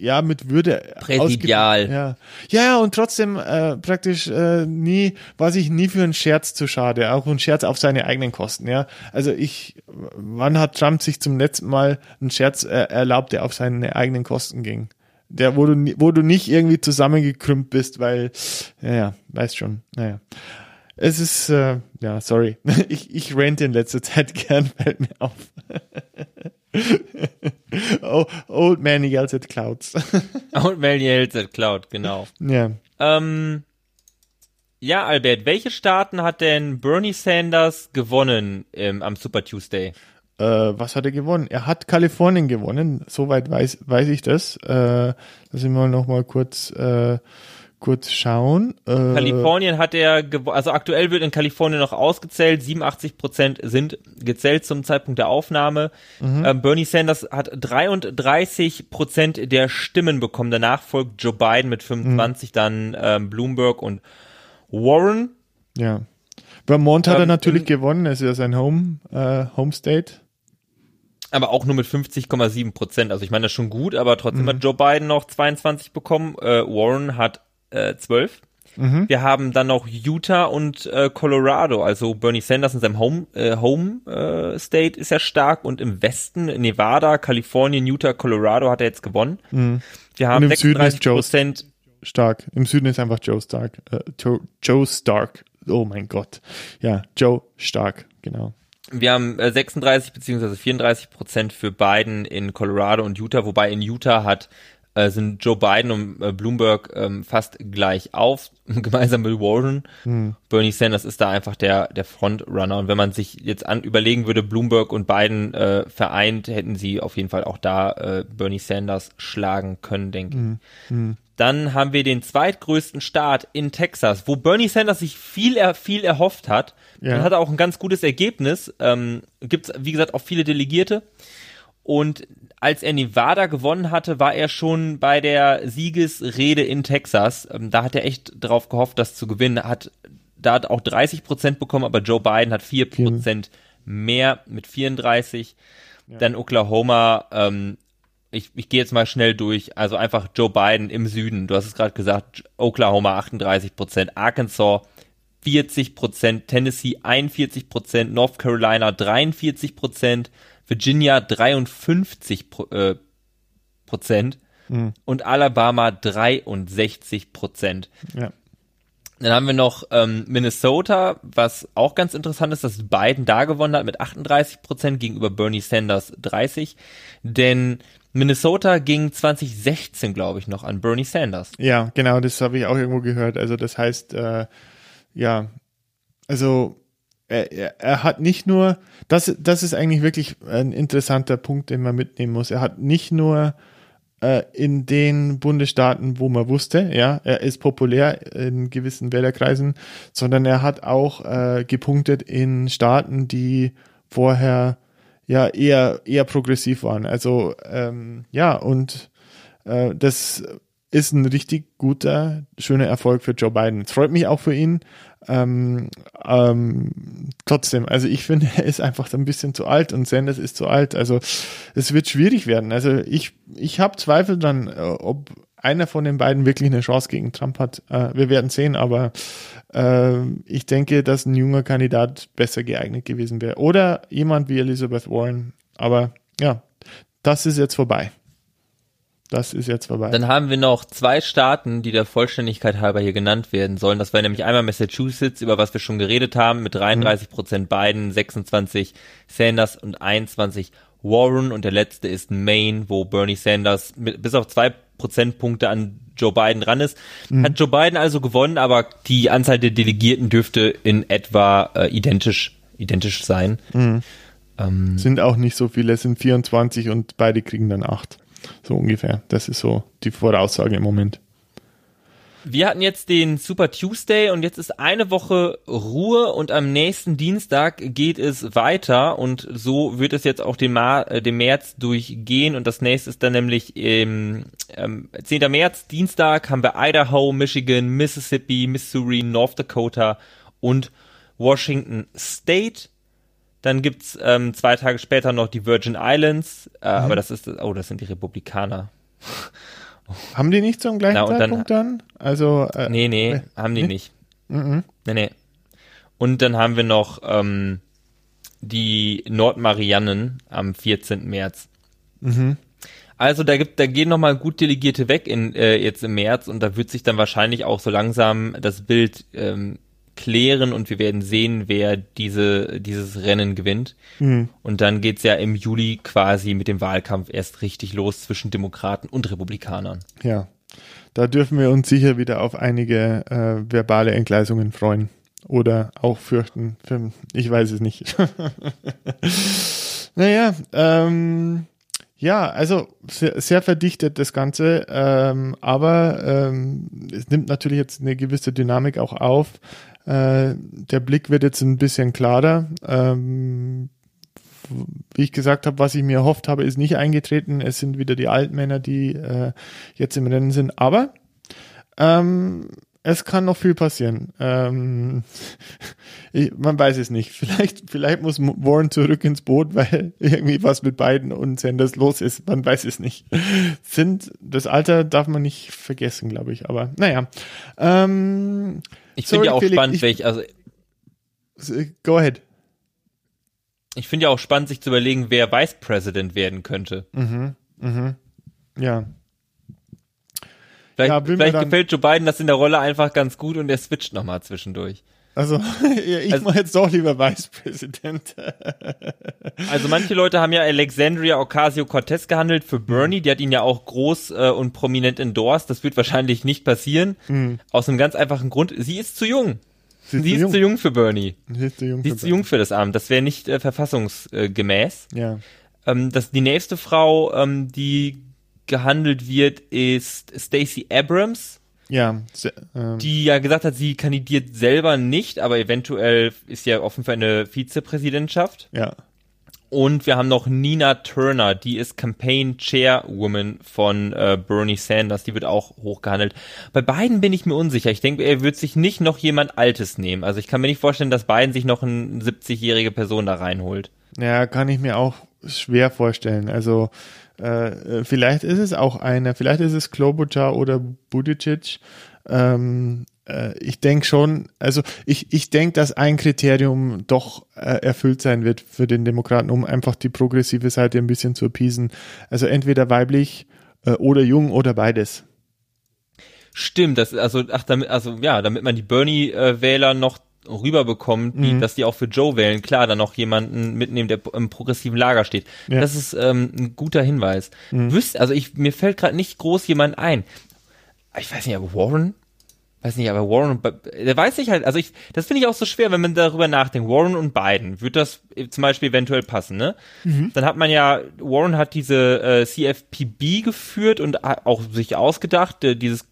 ja mit Würde präsidial. Ja. ja, ja, und trotzdem äh, praktisch äh, nie, war sich nie für einen Scherz zu schade, auch ein Scherz auf seine eigenen Kosten, ja. Also ich, wann hat Trump sich zum letzten Mal einen Scherz äh, erlaubt, der auf seine eigenen Kosten ging? Der, wo du, wo du nicht irgendwie zusammengekrümmt bist, weil, ja, ja, weißt schon, naja. Es ist, äh, ja, sorry. Ich, ich rente in letzter Zeit gern, fällt mir auf. oh, old Man Yells at Clouds. old Man Yells at Cloud, genau. Ja. Ähm, ja, Albert, welche Staaten hat denn Bernie Sanders gewonnen ähm, am Super Tuesday? Äh, was hat er gewonnen? Er hat Kalifornien gewonnen, soweit weiß, weiß ich das. Äh, lass ich mal noch mal kurz äh, kurz schauen. Äh, Kalifornien hat er, also aktuell wird in Kalifornien noch ausgezählt, 87 Prozent sind gezählt zum Zeitpunkt der Aufnahme. Mhm. Ähm, Bernie Sanders hat 33 Prozent der Stimmen bekommen. Danach folgt Joe Biden mit 25, mhm. dann ähm, Bloomberg und Warren. Ja. Vermont hat ähm, er natürlich gewonnen, es ist ja sein Home, äh, Home State. Aber auch nur mit 50,7 Prozent. Also ich meine, das ist schon gut, aber trotzdem mhm. hat Joe Biden noch 22 bekommen. Äh, Warren hat äh, 12. Mhm. Wir haben dann noch Utah und äh, Colorado. Also Bernie Sanders in seinem Home, äh, Home äh, State ist ja stark und im Westen Nevada, Kalifornien, Utah, Colorado hat er jetzt gewonnen. Mhm. Wir haben 36 Prozent. Stark. Im Süden ist einfach Joe Stark. Äh, Joe, Stark. Oh mein Gott. Ja, Joe Stark, genau. Wir haben äh, 36 beziehungsweise 34 Prozent für Biden in Colorado und Utah, wobei in Utah hat äh, sind Joe Biden und äh, Bloomberg ähm, fast gleich auf, gemeinsam mit Warren. Hm. Bernie Sanders ist da einfach der, der Frontrunner. Und wenn man sich jetzt an überlegen würde, Bloomberg und Biden äh, vereint, hätten sie auf jeden Fall auch da äh, Bernie Sanders schlagen können, denke ich. Hm. Hm. Dann haben wir den zweitgrößten Staat in Texas, wo Bernie Sanders sich viel, viel erhofft hat. Ja. Dann hat er auch ein ganz gutes Ergebnis. Ähm, Gibt es, wie gesagt, auch viele Delegierte. Und als er Nevada gewonnen hatte, war er schon bei der Siegesrede in Texas. Ähm, da hat er echt drauf gehofft, das zu gewinnen. Hat da hat auch 30 Prozent bekommen, aber Joe Biden hat 4 Prozent mehr mit 34. Ja. Dann Oklahoma, ähm, ich, ich gehe jetzt mal schnell durch. Also einfach Joe Biden im Süden. Du hast es gerade gesagt, Oklahoma 38 Prozent, Arkansas 40 Prozent, Tennessee 41 Prozent, North Carolina 43 Prozent, Virginia 53 äh, Prozent mhm. und Alabama 63 Prozent. Ja. Dann haben wir noch ähm, Minnesota, was auch ganz interessant ist, dass Biden da gewonnen hat mit 38 Prozent gegenüber Bernie Sanders 30. Denn Minnesota ging 2016, glaube ich, noch an Bernie Sanders. Ja, genau, das habe ich auch irgendwo gehört. Also das heißt, äh, ja, also er, er, hat nicht nur, das, das ist eigentlich wirklich ein interessanter Punkt, den man mitnehmen muss. Er hat nicht nur äh, in den Bundesstaaten, wo man wusste, ja, er ist populär in gewissen Wählerkreisen, sondern er hat auch äh, gepunktet in Staaten, die vorher ja eher eher progressiv waren. Also ähm, ja und äh, das ist ein richtig guter, schöner Erfolg für Joe Biden. Es freut mich auch für ihn. Ähm, ähm, trotzdem, also ich finde, er ist einfach ein bisschen zu alt und Sanders ist zu alt. Also es wird schwierig werden. Also ich, ich habe Zweifel dran, äh, ob einer von den beiden wirklich eine Chance gegen Trump hat. Äh, wir werden sehen, aber äh, ich denke, dass ein junger Kandidat besser geeignet gewesen wäre. Oder jemand wie Elizabeth Warren. Aber ja, das ist jetzt vorbei. Das ist jetzt vorbei. Dann haben wir noch zwei Staaten, die der Vollständigkeit halber hier genannt werden sollen. Das wäre nämlich einmal Massachusetts, über was wir schon geredet haben, mit 33 Prozent Biden, 26 Sanders und 21 Warren. Und der letzte ist Maine, wo Bernie Sanders mit, bis auf zwei Prozentpunkte an Joe Biden dran ist. Mhm. Hat Joe Biden also gewonnen, aber die Anzahl der Delegierten dürfte in etwa äh, identisch, identisch sein. Mhm. Ähm, sind auch nicht so viele, es sind 24 und beide kriegen dann acht. So ungefähr. Das ist so die Voraussage im Moment. Wir hatten jetzt den Super Tuesday und jetzt ist eine Woche Ruhe und am nächsten Dienstag geht es weiter und so wird es jetzt auch den, Ma äh, den März durchgehen und das nächste ist dann nämlich im ähm, 10. März, Dienstag haben wir Idaho, Michigan, Mississippi, Missouri, North Dakota und Washington State. Dann gibt's ähm, zwei Tage später noch die Virgin Islands, äh, mhm. aber das ist, oh, das sind die Republikaner. Haben die nicht zum gleichen Na, Zeitpunkt dann, dann? Also, äh, nee, nee, äh, haben die nee? nicht. Mhm. Nee, nee. Und dann haben wir noch ähm, die Nordmarianen am 14. März. Mhm. Also da gibt, da gehen nochmal gut Delegierte weg in äh, jetzt im März und da wird sich dann wahrscheinlich auch so langsam das Bild ähm, klären und wir werden sehen, wer diese, dieses Rennen gewinnt. Mhm. Und dann geht's ja im Juli quasi mit dem Wahlkampf erst richtig los zwischen Demokraten und Republikanern. Ja, da dürfen wir uns sicher wieder auf einige äh, verbale Entgleisungen freuen. Oder auch fürchten. Ich weiß es nicht. naja, ähm, ja, also sehr, sehr verdichtet das Ganze, ähm, aber ähm, es nimmt natürlich jetzt eine gewisse Dynamik auch auf. Äh, der Blick wird jetzt ein bisschen klarer. Ähm, wie ich gesagt habe, was ich mir erhofft habe, ist nicht eingetreten. Es sind wieder die Altmänner, die äh, jetzt im Rennen sind. Aber ähm, es kann noch viel passieren. Ähm, ich, man weiß es nicht. Vielleicht, vielleicht muss Warren zurück ins Boot, weil irgendwie was mit Biden und Sanders los ist. Man weiß es nicht. Sind das Alter darf man nicht vergessen, glaube ich. Aber naja. Ähm, ich finde ja auch Felix, spannend, ich, welch, also Go ahead. Ich finde ja auch spannend, sich zu überlegen, wer Vice President werden könnte. Mhm, mhm. Ja. Vielleicht, ja, vielleicht gefällt Joe Biden das in der Rolle einfach ganz gut und er switcht nochmal zwischendurch. Also, ich also, mache jetzt doch lieber Vice President. also manche Leute haben ja Alexandria Ocasio-Cortez gehandelt für Bernie, die hat ihn ja auch groß äh, und prominent endorsed. Das wird wahrscheinlich nicht passieren. Mhm. Aus einem ganz einfachen Grund, sie ist zu jung. Sie ist, sie zu, ist jung. zu jung für Bernie. Sie ist zu jung, sie ist für, zu jung für das Amt. Das wäre nicht äh, verfassungsgemäß. ja. Ähm, das, die nächste Frau, ähm, die gehandelt wird, ist Stacey Abrams. Ja. Ähm. Die ja gesagt hat, sie kandidiert selber nicht, aber eventuell ist ja offen für eine Vizepräsidentschaft. Ja. Und wir haben noch Nina Turner, die ist Campaign Chairwoman von äh, Bernie Sanders, die wird auch hochgehandelt. Bei beiden bin ich mir unsicher. Ich denke, er wird sich nicht noch jemand Altes nehmen. Also ich kann mir nicht vorstellen, dass Biden sich noch eine 70-jährige Person da reinholt. Ja, kann ich mir auch schwer vorstellen. Also äh, vielleicht ist es auch einer, vielleicht ist es Klobuchar oder Buttigieg. Ähm, äh, ich denke schon, also ich, ich denke, dass ein Kriterium doch äh, erfüllt sein wird für den Demokraten, um einfach die progressive Seite ein bisschen zu appeasen. Also entweder weiblich äh, oder jung oder beides. Stimmt, das also ach damit also ja, damit man die Bernie Wähler noch rüberbekommt, die, mhm. dass die auch für Joe wählen, klar, dann noch jemanden mitnehmen, der im progressiven Lager steht. Ja. Das ist ähm, ein guter Hinweis. Mhm. Wüsst, also ich, mir fällt gerade nicht groß jemand ein. Ich weiß nicht, aber Warren? Weiß nicht, aber Warren, der weiß ich halt, also ich, das finde ich auch so schwer, wenn man darüber nachdenkt. Warren und Biden, wird das zum Beispiel eventuell passen, ne? Mhm. Dann hat man ja, Warren hat diese äh, CFPB geführt und auch sich ausgedacht, äh, dieses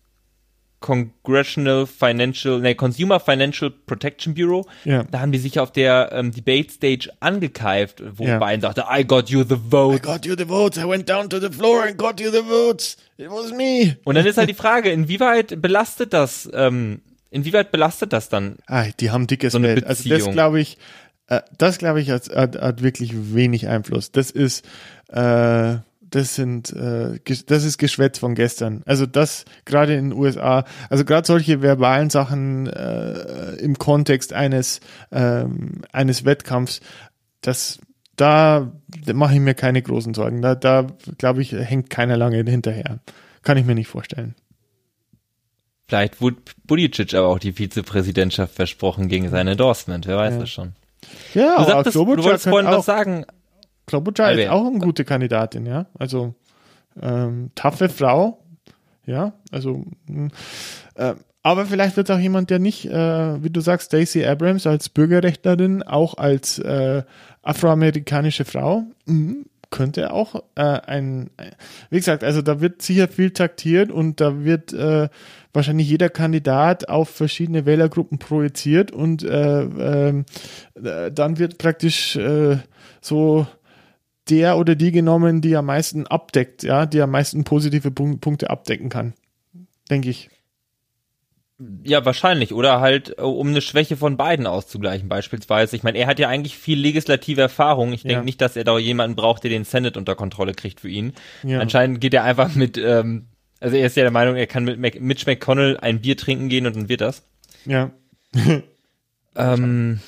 Congressional Financial, nee, Consumer Financial Protection Bureau. Ja. Da haben die sich auf der ähm, Debate Stage angekeift, wo ja. Biden sagte, I got you the vote. I got you the votes. I went down to the floor and got you the votes. It was me. Und dann ist halt die Frage, inwieweit belastet das, ähm, inwieweit belastet das dann? Ah, die haben dickes so Geld. Also das glaube ich, äh, das glaube ich hat, hat, hat wirklich wenig Einfluss. Das ist, äh, das sind, äh, das ist Geschwätz von gestern. Also das gerade in den USA, also gerade solche verbalen Sachen äh, im Kontext eines ähm, eines Wettkampfs, das da mache ich mir keine großen Sorgen. Da, da glaube ich, hängt keiner lange hinterher. Kann ich mir nicht vorstellen. Vielleicht wurde Budicic aber auch die Vizepräsidentschaft versprochen gegen sein Endorsement. Wer weiß ja. das schon. Ja, du, sagtest, du wolltest vorhin was sagen. Klobuchar ist auch eine gute Kandidatin, ja. Also ähm, taffe Frau, ja. Also hm, äh, aber vielleicht wird auch jemand, der nicht, äh, wie du sagst, Stacey Abrams als Bürgerrechtlerin, auch als äh, afroamerikanische Frau, mh, könnte auch äh, ein, wie gesagt, also da wird sicher viel taktiert und da wird äh, wahrscheinlich jeder Kandidat auf verschiedene Wählergruppen projiziert und äh, äh, dann wird praktisch äh, so der oder die genommen, die am meisten abdeckt, ja, die am meisten positive Punkte abdecken kann, denke ich. Ja, wahrscheinlich. Oder halt, äh, um eine Schwäche von beiden auszugleichen, beispielsweise. Ich meine, er hat ja eigentlich viel legislative Erfahrung. Ich denke ja. nicht, dass er da jemanden braucht, der den Senate unter Kontrolle kriegt für ihn. Ja. Anscheinend geht er einfach mit, ähm, also er ist ja der Meinung, er kann mit Mac Mitch McConnell ein Bier trinken gehen und dann wird das. Ja. ähm,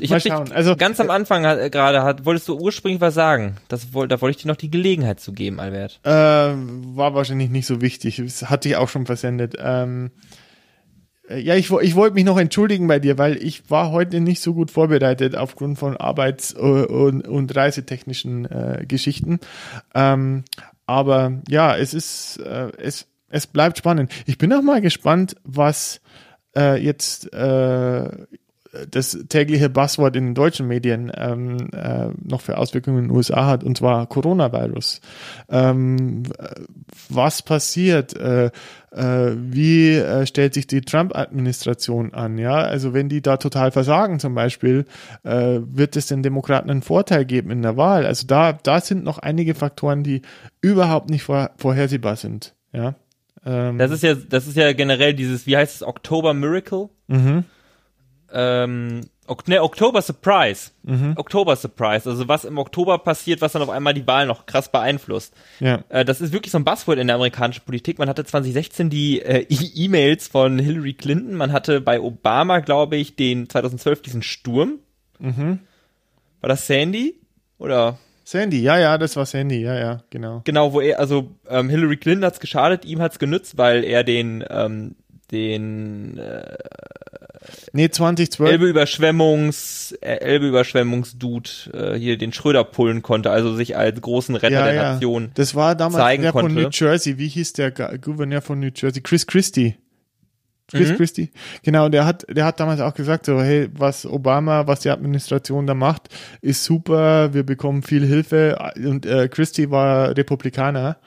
ich habe dich also, ganz am Anfang äh, gerade hat, wolltest du ursprünglich was sagen? Das, da wollte ich dir noch die Gelegenheit zu geben, Albert. Äh, war wahrscheinlich nicht so wichtig. Das hatte ich auch schon versendet. Ähm, äh, ja, ich, ich wollte mich noch entschuldigen bei dir, weil ich war heute nicht so gut vorbereitet aufgrund von Arbeits- und, und reisetechnischen äh, Geschichten. Ähm, aber ja, es ist, äh, es, es bleibt spannend. Ich bin auch mal gespannt, was äh, jetzt äh, das tägliche Buzzword in den deutschen Medien ähm, äh, noch für Auswirkungen in den USA hat, und zwar Coronavirus. Ähm, was passiert? Äh, äh, wie äh, stellt sich die Trump-Administration an? Ja, also wenn die da total versagen zum Beispiel, äh, wird es den Demokraten einen Vorteil geben in der Wahl? Also da, da sind noch einige Faktoren, die überhaupt nicht vor, vorhersehbar sind. Ja. Ähm, das ist ja, das ist ja generell dieses, wie heißt es, Oktober Miracle? Mhm ähm, ne, Oktober Surprise. Mhm. Oktober Surprise. Also was im Oktober passiert, was dann auf einmal die Wahl noch krass beeinflusst. Ja. Äh, das ist wirklich so ein Buzzword in der amerikanischen Politik. Man hatte 2016 die äh, E-Mails von Hillary Clinton. Man hatte bei Obama, glaube ich, den 2012 diesen Sturm. Mhm. War das Sandy? Oder? Sandy, ja, ja, das war Sandy, ja, ja, genau. Genau, wo er, also ähm, Hillary Clinton hat's geschadet, ihm hat's genützt, weil er den ähm, den äh, nee 2012 Elbe Überschwemmungs äh, Elbe Überschwemmungsdude äh, hier den Schröder pullen konnte, also sich als großen Retter ja, der ja. Nation Das war damals zeigen der konnte. von New Jersey, wie hieß der Gouverneur von New Jersey? Chris Christie. Chris mhm. Christie. Genau, der hat, der hat damals auch gesagt, so, hey, was Obama, was die Administration da macht, ist super, wir bekommen viel Hilfe. Und äh, Christie war Republikaner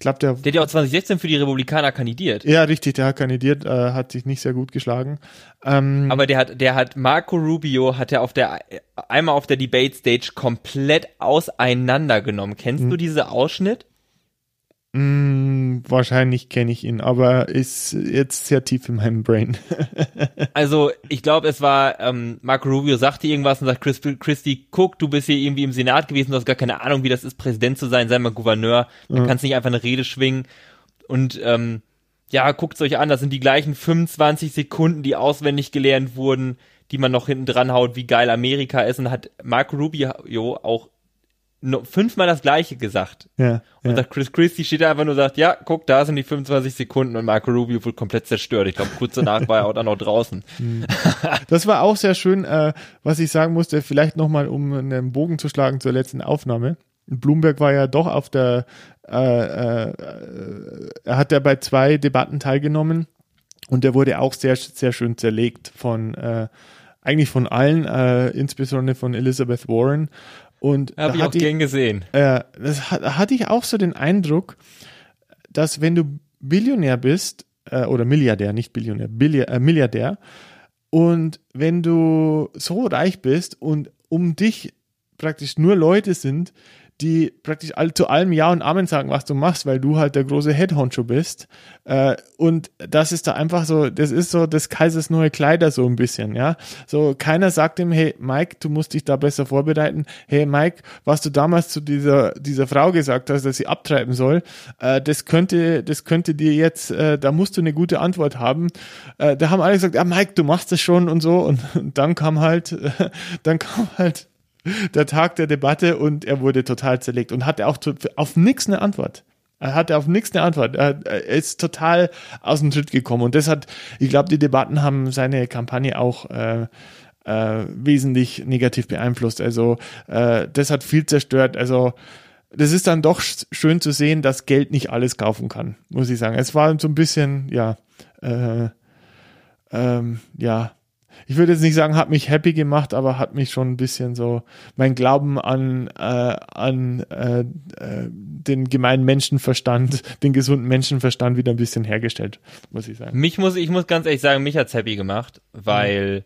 ich glaube, der. Der hat ja auch 2016 für die Republikaner kandidiert. Ja, richtig, der hat kandidiert, äh, hat sich nicht sehr gut geschlagen. Ähm, Aber der hat, der hat Marco Rubio hat er auf der einmal auf der Debate Stage komplett auseinandergenommen. Kennst du diesen Ausschnitt? Mm, wahrscheinlich kenne ich ihn, aber ist jetzt sehr tief in meinem Brain. also ich glaube, es war ähm, Marco Rubio sagte irgendwas und sagt Chris, Christy, guck, du bist hier irgendwie im Senat gewesen, du hast gar keine Ahnung, wie das ist, Präsident zu sein, sei mal Gouverneur, dann mhm. kannst nicht einfach eine Rede schwingen und ähm, ja, guckt's euch an, das sind die gleichen 25 Sekunden, die auswendig gelernt wurden, die man noch hinten dran haut, wie geil Amerika ist und hat Marco Rubio auch no, fünfmal das gleiche gesagt. Ja, und ja. sagt Chris Christie steht da einfach nur sagt, ja, guck, da sind die 25 Sekunden und Marco Rubio wurde komplett zerstört. Ich glaube, kurz danach war er auch dann noch draußen. Hm. Das war auch sehr schön, äh, was ich sagen musste, vielleicht nochmal, um einen Bogen zu schlagen zur letzten Aufnahme. Bloomberg war ja doch auf der, äh, äh, er hat ja bei zwei Debatten teilgenommen und der wurde auch sehr, sehr schön zerlegt von, äh, eigentlich von allen, äh, insbesondere von Elizabeth Warren. Und habe ich auch gern gesehen. Äh, das hat, hatte ich auch so den Eindruck, dass wenn du Billionär bist, äh, oder Milliardär, nicht Billionär, Billi äh, Milliardär, und wenn du so reich bist und um dich praktisch nur Leute sind, die praktisch all, zu allem Ja und Amen sagen, was du machst, weil du halt der große Headhoncho bist. Äh, und das ist da einfach so, das ist so des Kaisers neue Kleider so ein bisschen, ja. So, keiner sagt ihm, hey Mike, du musst dich da besser vorbereiten. Hey Mike, was du damals zu dieser, dieser Frau gesagt hast, dass sie abtreiben soll, äh, das könnte, das könnte dir jetzt, äh, da musst du eine gute Antwort haben. Äh, da haben alle gesagt, ja Mike, du machst das schon und so. Und, und dann kam halt, dann kam halt der Tag der Debatte und er wurde total zerlegt und hatte auch auf nichts eine Antwort. Er hatte auf nichts eine Antwort. Er, ist total aus dem Schritt gekommen und das hat, ich glaube, die Debatten haben seine Kampagne auch äh, äh, wesentlich negativ beeinflusst. Also äh, das hat viel zerstört. Also das ist dann doch schön zu sehen, dass Geld nicht alles kaufen kann, muss ich sagen. Es war so ein bisschen, ja, äh, ähm, ja, ich würde jetzt nicht sagen, hat mich happy gemacht, aber hat mich schon ein bisschen so mein Glauben an, äh, an äh, äh, den gemeinen Menschenverstand, den gesunden Menschenverstand wieder ein bisschen hergestellt, muss ich sagen. Mich muss, ich muss ganz ehrlich sagen, mich hat's happy gemacht, weil mhm.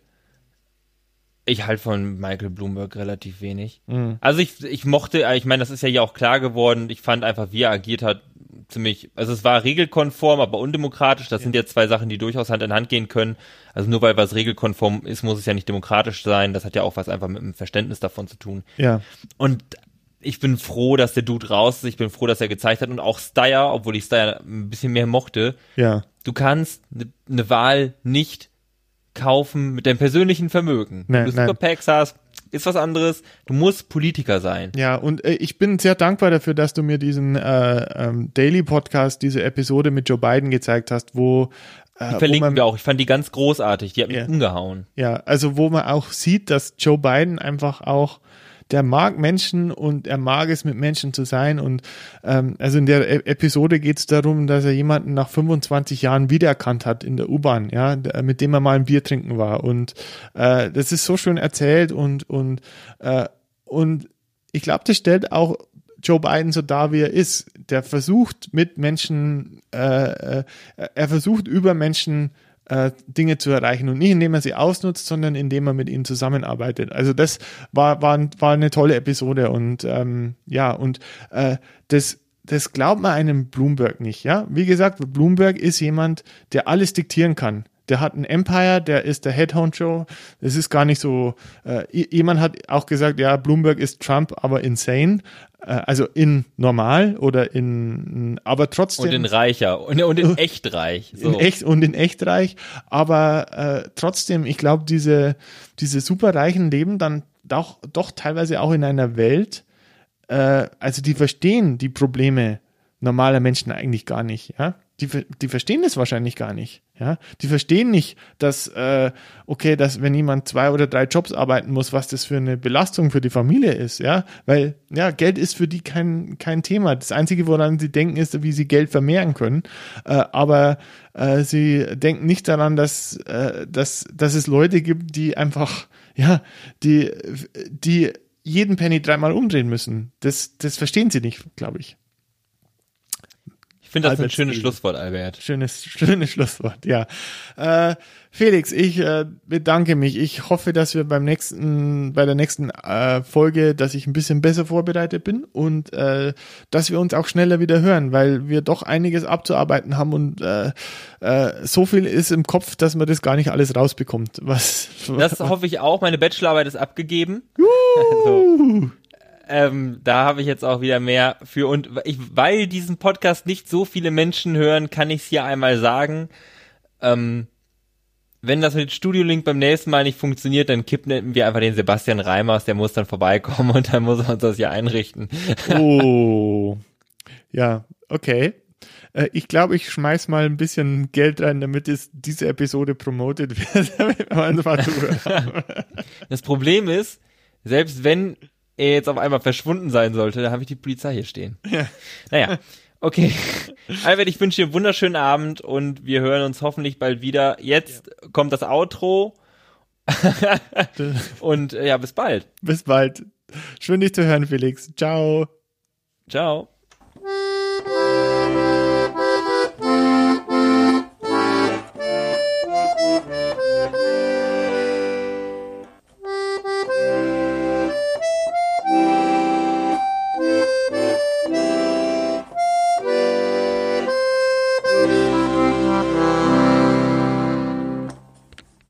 ich halt von Michael Bloomberg relativ wenig. Mhm. Also ich, ich mochte, ich meine, das ist ja hier auch klar geworden, ich fand einfach, wie er agiert hat, ziemlich, also es war regelkonform, aber undemokratisch. Das ja. sind ja zwei Sachen, die durchaus Hand in Hand gehen können. Also nur weil was regelkonform ist, muss es ja nicht demokratisch sein. Das hat ja auch was einfach mit dem Verständnis davon zu tun. Ja. Und ich bin froh, dass der Dude raus ist. Ich bin froh, dass er gezeigt hat und auch Steyer, obwohl ich Steyer ein bisschen mehr mochte. Ja. Du kannst eine ne Wahl nicht kaufen mit deinem persönlichen Vermögen. Nee, Wenn du Superpacks hast, ist was anderes. Du musst Politiker sein. Ja, und äh, ich bin sehr dankbar dafür, dass du mir diesen äh, ähm, Daily Podcast, diese Episode mit Joe Biden gezeigt hast, wo äh, die verlinken man, wir auch. Ich fand die ganz großartig. Die hat mich umgehauen. Ja, also wo man auch sieht, dass Joe Biden einfach auch der mag Menschen und er mag es, mit Menschen zu sein. Und ähm, also in der e Episode geht es darum, dass er jemanden nach 25 Jahren wiedererkannt hat in der U-Bahn, ja, mit dem er mal ein Bier trinken war. Und äh, das ist so schön erzählt und und äh, und ich glaube, das stellt auch Joe Biden so da, wie er ist. Der versucht mit Menschen, äh, äh, er versucht über Menschen äh, Dinge zu erreichen und nicht indem er sie ausnutzt, sondern indem er mit ihnen zusammenarbeitet. Also das war, war, war eine tolle Episode und ähm, ja, und äh, das, das glaubt man einem Bloomberg nicht, ja. Wie gesagt, Bloomberg ist jemand, der alles diktieren kann der hat ein Empire, der ist der Headhunter. Es ist gar nicht so. Äh, jemand hat auch gesagt, ja, Bloomberg ist Trump, aber insane. Äh, also in normal oder in, aber trotzdem. Und in reicher und, und in echt reich. So. In echt und in echt reich. Aber äh, trotzdem, ich glaube, diese, diese superreichen leben dann doch, doch teilweise auch in einer Welt, äh, also die verstehen die Probleme normaler Menschen eigentlich gar nicht, ja die, die verstehen das wahrscheinlich gar nicht. Ja, die verstehen nicht, dass äh, okay, dass wenn jemand zwei oder drei Jobs arbeiten muss, was das für eine Belastung für die Familie ist. Ja, weil ja Geld ist für die kein kein Thema. Das einzige, woran sie denken, ist, wie sie Geld vermehren können. Äh, aber äh, sie denken nicht daran, dass äh, dass dass es Leute gibt, die einfach ja die die jeden Penny dreimal umdrehen müssen. Das das verstehen sie nicht, glaube ich finde das Albert ein schönes Schlusswort, Albert. Schönes, schönes Schlusswort, ja. Äh, Felix, ich äh, bedanke mich. Ich hoffe, dass wir beim nächsten, bei der nächsten äh, Folge, dass ich ein bisschen besser vorbereitet bin und äh, dass wir uns auch schneller wieder hören, weil wir doch einiges abzuarbeiten haben und äh, äh, so viel ist im Kopf, dass man das gar nicht alles rausbekommt. Was? Das hoffe ich auch. Meine Bachelorarbeit ist abgegeben. Also, ähm, da habe ich jetzt auch wieder mehr für und ich, weil diesen Podcast nicht so viele Menschen hören, kann ich es hier einmal sagen. Ähm, wenn das mit Studio Link beim nächsten Mal nicht funktioniert, dann kippen wir einfach den Sebastian Reimers, der muss dann vorbeikommen und dann muss er uns das hier einrichten. Oh. ja, okay. Äh, ich glaube, ich schmeiß mal ein bisschen Geld rein, damit es diese Episode promotet wird. das Problem ist, selbst wenn er jetzt auf einmal verschwunden sein sollte, da habe ich die Polizei hier stehen. Ja. Naja, okay. Albert, ich wünsche dir einen wunderschönen Abend und wir hören uns hoffentlich bald wieder. Jetzt ja. kommt das Outro. und äh, ja, bis bald. Bis bald. Schön dich zu hören, Felix. Ciao. Ciao.